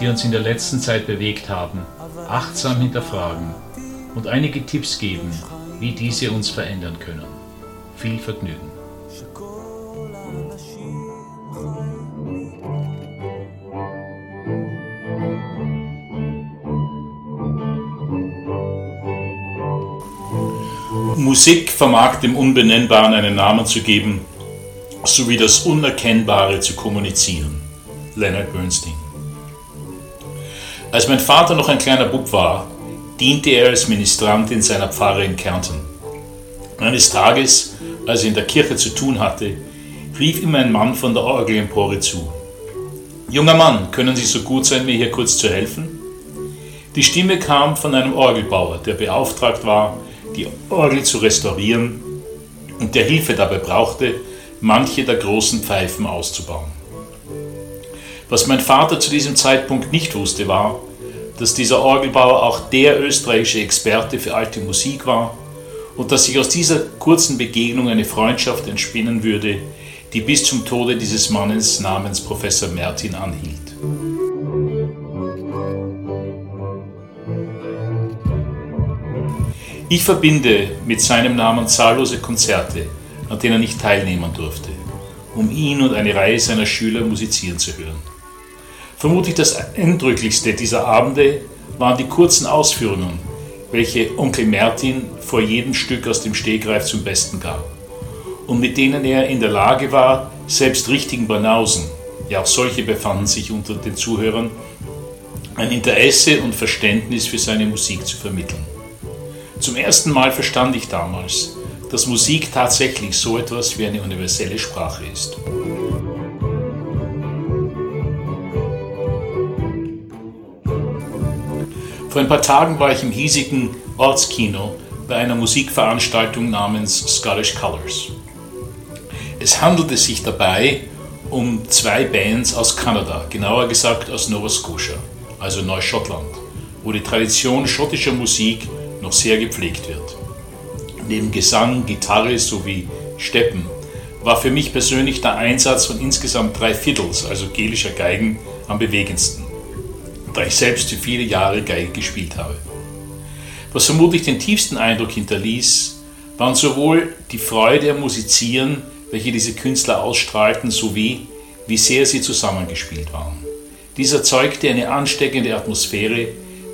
die uns in der letzten Zeit bewegt haben, achtsam hinterfragen und einige Tipps geben, wie diese uns verändern können. Viel Vergnügen. Musik vermag dem Unbenennbaren einen Namen zu geben, sowie das Unerkennbare zu kommunizieren. Leonard Bernstein als mein Vater noch ein kleiner Bub war, diente er als Ministrant in seiner Pfarre in Kärnten. Eines Tages, als er in der Kirche zu tun hatte, rief ihm ein Mann von der Orgelempore zu. Junger Mann, können Sie so gut sein, mir hier kurz zu helfen? Die Stimme kam von einem Orgelbauer, der beauftragt war, die Orgel zu restaurieren und der Hilfe dabei brauchte, manche der großen Pfeifen auszubauen. Was mein Vater zu diesem Zeitpunkt nicht wusste, war, dass dieser Orgelbauer auch der österreichische Experte für alte Musik war und dass sich aus dieser kurzen Begegnung eine Freundschaft entspinnen würde, die bis zum Tode dieses Mannes namens Professor Mertin anhielt. Ich verbinde mit seinem Namen zahllose Konzerte, an denen ich teilnehmen durfte, um ihn und eine Reihe seiner Schüler musizieren zu hören. Vermutlich das eindrücklichste dieser Abende waren die kurzen Ausführungen, welche Onkel Mertin vor jedem Stück aus dem Stegreif zum Besten gab und mit denen er in der Lage war, selbst richtigen Banausen, ja auch solche befanden sich unter den Zuhörern, ein Interesse und Verständnis für seine Musik zu vermitteln. Zum ersten Mal verstand ich damals, dass Musik tatsächlich so etwas wie eine universelle Sprache ist. Vor ein paar Tagen war ich im hiesigen Ortskino bei einer Musikveranstaltung namens Scottish Colors. Es handelte sich dabei um zwei Bands aus Kanada, genauer gesagt aus Nova Scotia, also Neuschottland, wo die Tradition schottischer Musik noch sehr gepflegt wird. Neben Gesang, Gitarre sowie Steppen war für mich persönlich der Einsatz von insgesamt drei Fiddles, also gelischer Geigen, am bewegendsten da ich selbst für viele Jahre Geige gespielt habe. Was vermutlich den tiefsten Eindruck hinterließ, waren sowohl die Freude am Musizieren, welche diese Künstler ausstrahlten, sowie wie sehr sie zusammengespielt waren. Dies erzeugte eine ansteckende Atmosphäre,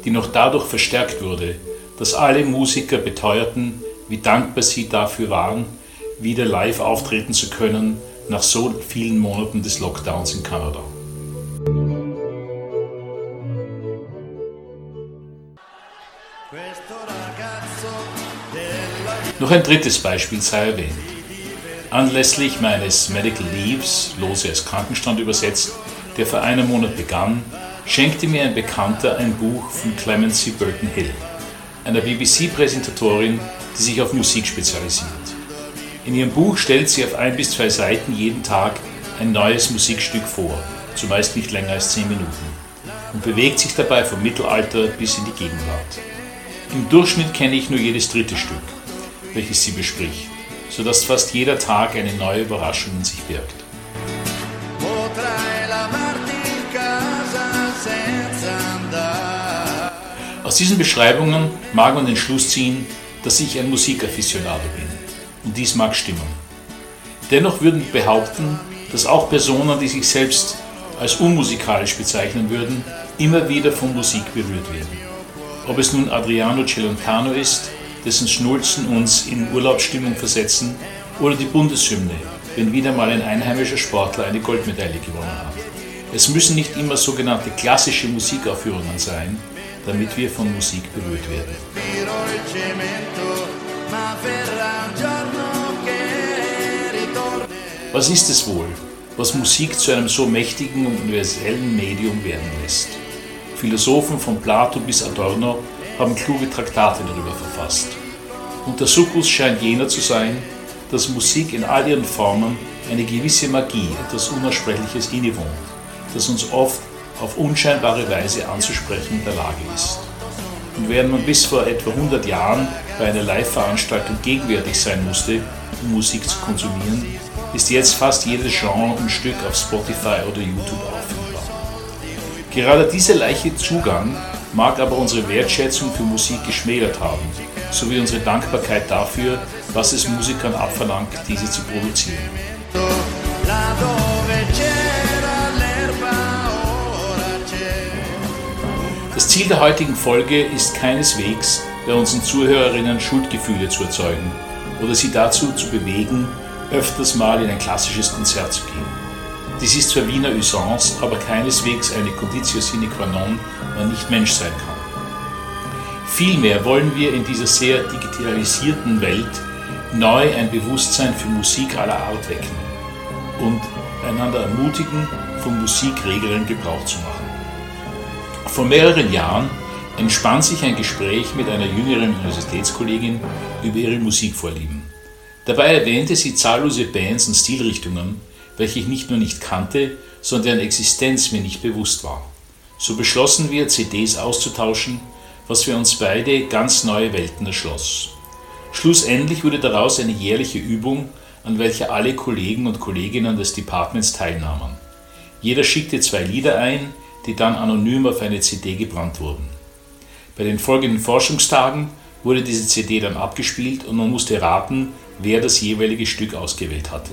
die noch dadurch verstärkt wurde, dass alle Musiker beteuerten, wie dankbar sie dafür waren, wieder live auftreten zu können nach so vielen Monaten des Lockdowns in Kanada. Noch ein drittes Beispiel sei erwähnt. Anlässlich meines Medical Leaves, lose als Krankenstand übersetzt, der vor einem Monat begann, schenkte mir ein Bekannter ein Buch von Clemency Burton Hill, einer BBC-Präsentatorin, die sich auf Musik spezialisiert. In ihrem Buch stellt sie auf ein bis zwei Seiten jeden Tag ein neues Musikstück vor, zumeist nicht länger als zehn Minuten, und bewegt sich dabei vom Mittelalter bis in die Gegenwart. Im Durchschnitt kenne ich nur jedes dritte Stück welches sie bespricht, sodass fast jeder Tag eine neue Überraschung in sich birgt. Aus diesen Beschreibungen mag man den Schluss ziehen, dass ich ein Musikaficionado bin. Und dies mag stimmen. Dennoch würden behaupten, dass auch Personen, die sich selbst als unmusikalisch bezeichnen würden, immer wieder von Musik berührt werden. Ob es nun Adriano Celentano ist, dessen Schnulzen uns in Urlaubsstimmung versetzen, oder die Bundeshymne, wenn wieder mal ein einheimischer Sportler eine Goldmedaille gewonnen hat. Es müssen nicht immer sogenannte klassische Musikaufführungen sein, damit wir von Musik berührt werden. Was ist es wohl, was Musik zu einem so mächtigen und universellen Medium werden lässt? Philosophen von Plato bis Adorno haben kluge Traktate darüber verfasst. Und der Sukkus scheint jener zu sein, dass Musik in all ihren Formen eine gewisse Magie, etwas Unaussprechliches innewohnt, das uns oft auf unscheinbare Weise anzusprechen in der Lage ist. Und während man bis vor etwa 100 Jahren bei einer Live-Veranstaltung gegenwärtig sein musste, um Musik zu konsumieren, ist jetzt fast jedes Genre und Stück auf Spotify oder YouTube auffindbar. Gerade dieser leichte Zugang mag aber unsere Wertschätzung für Musik geschmälert haben, sowie unsere Dankbarkeit dafür, was es Musikern abverlangt, diese zu produzieren. Das Ziel der heutigen Folge ist keineswegs, bei unseren Zuhörerinnen Schuldgefühle zu erzeugen oder sie dazu zu bewegen, öfters mal in ein klassisches Konzert zu gehen. Dies ist zwar Wiener Usance, aber keineswegs eine Conditio sine qua non, man nicht Mensch sein kann. Vielmehr wollen wir in dieser sehr digitalisierten Welt neu ein Bewusstsein für Musik aller Art wecken und einander ermutigen, von Musikregeln Gebrauch zu machen. Vor mehreren Jahren entspann sich ein Gespräch mit einer jüngeren Universitätskollegin über ihre Musikvorlieben. Dabei erwähnte sie zahllose Bands und Stilrichtungen, welche ich nicht nur nicht kannte, sondern deren Existenz mir nicht bewusst war. So beschlossen wir, CDs auszutauschen, was für uns beide ganz neue Welten erschloss. Schlussendlich wurde daraus eine jährliche Übung, an welcher alle Kollegen und Kolleginnen des Departments teilnahmen. Jeder schickte zwei Lieder ein, die dann anonym auf eine CD gebrannt wurden. Bei den folgenden Forschungstagen wurde diese CD dann abgespielt und man musste raten, wer das jeweilige Stück ausgewählt hatte.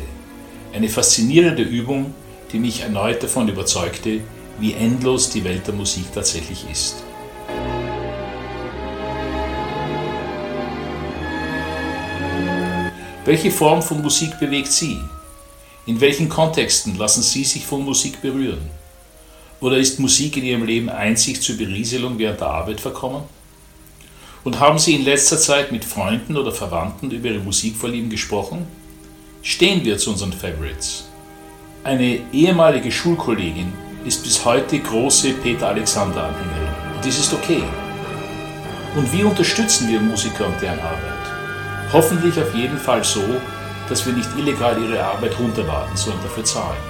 Eine faszinierende Übung, die mich erneut davon überzeugte, wie endlos die Welt der Musik tatsächlich ist. Welche Form von Musik bewegt Sie? In welchen Kontexten lassen Sie sich von Musik berühren? Oder ist Musik in Ihrem Leben einzig zur Berieselung während der Arbeit verkommen? Und haben Sie in letzter Zeit mit Freunden oder Verwandten über Ihre Musikvorlieben gesprochen? Stehen wir zu unseren Favorites. Eine ehemalige Schulkollegin ist bis heute große Peter Alexander Anhängerin. Und dies ist okay. Und wie unterstützen wir Musiker und deren Arbeit? Hoffentlich auf jeden Fall so, dass wir nicht illegal ihre Arbeit runterladen, sondern dafür zahlen.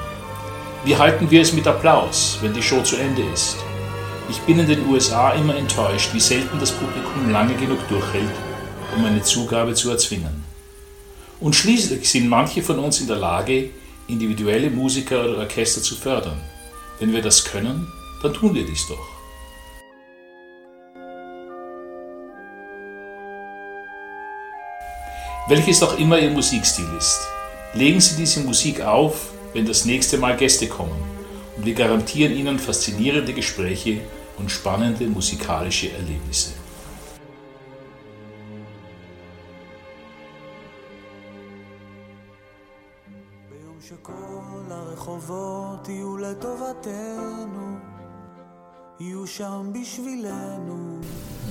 Wie halten wir es mit Applaus, wenn die Show zu Ende ist? Ich bin in den USA immer enttäuscht, wie selten das Publikum lange genug durchhält, um eine Zugabe zu erzwingen. Und schließlich sind manche von uns in der Lage, individuelle Musiker oder Orchester zu fördern. Wenn wir das können, dann tun wir dies doch. Welches auch immer Ihr Musikstil ist, legen Sie diese Musik auf, wenn das nächste Mal Gäste kommen und wir garantieren Ihnen faszinierende Gespräche und spannende musikalische Erlebnisse.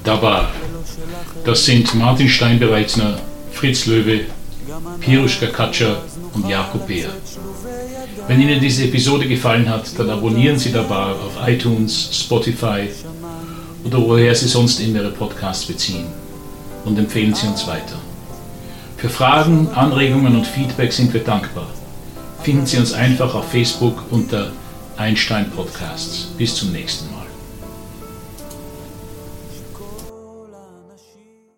Dabar, das sind Martin Steinbereitsner Fritz Löwe, Piruschka Katscher und Jakob Beer. Wenn Ihnen diese Episode gefallen hat, dann abonnieren Sie dabei auf iTunes, Spotify oder woher Sie sonst immer Ihre Podcasts beziehen und empfehlen Sie uns weiter. Für Fragen, Anregungen und Feedback sind wir dankbar. Finden Sie uns einfach auf Facebook unter Einstein Podcasts. Bis zum nächsten Mal.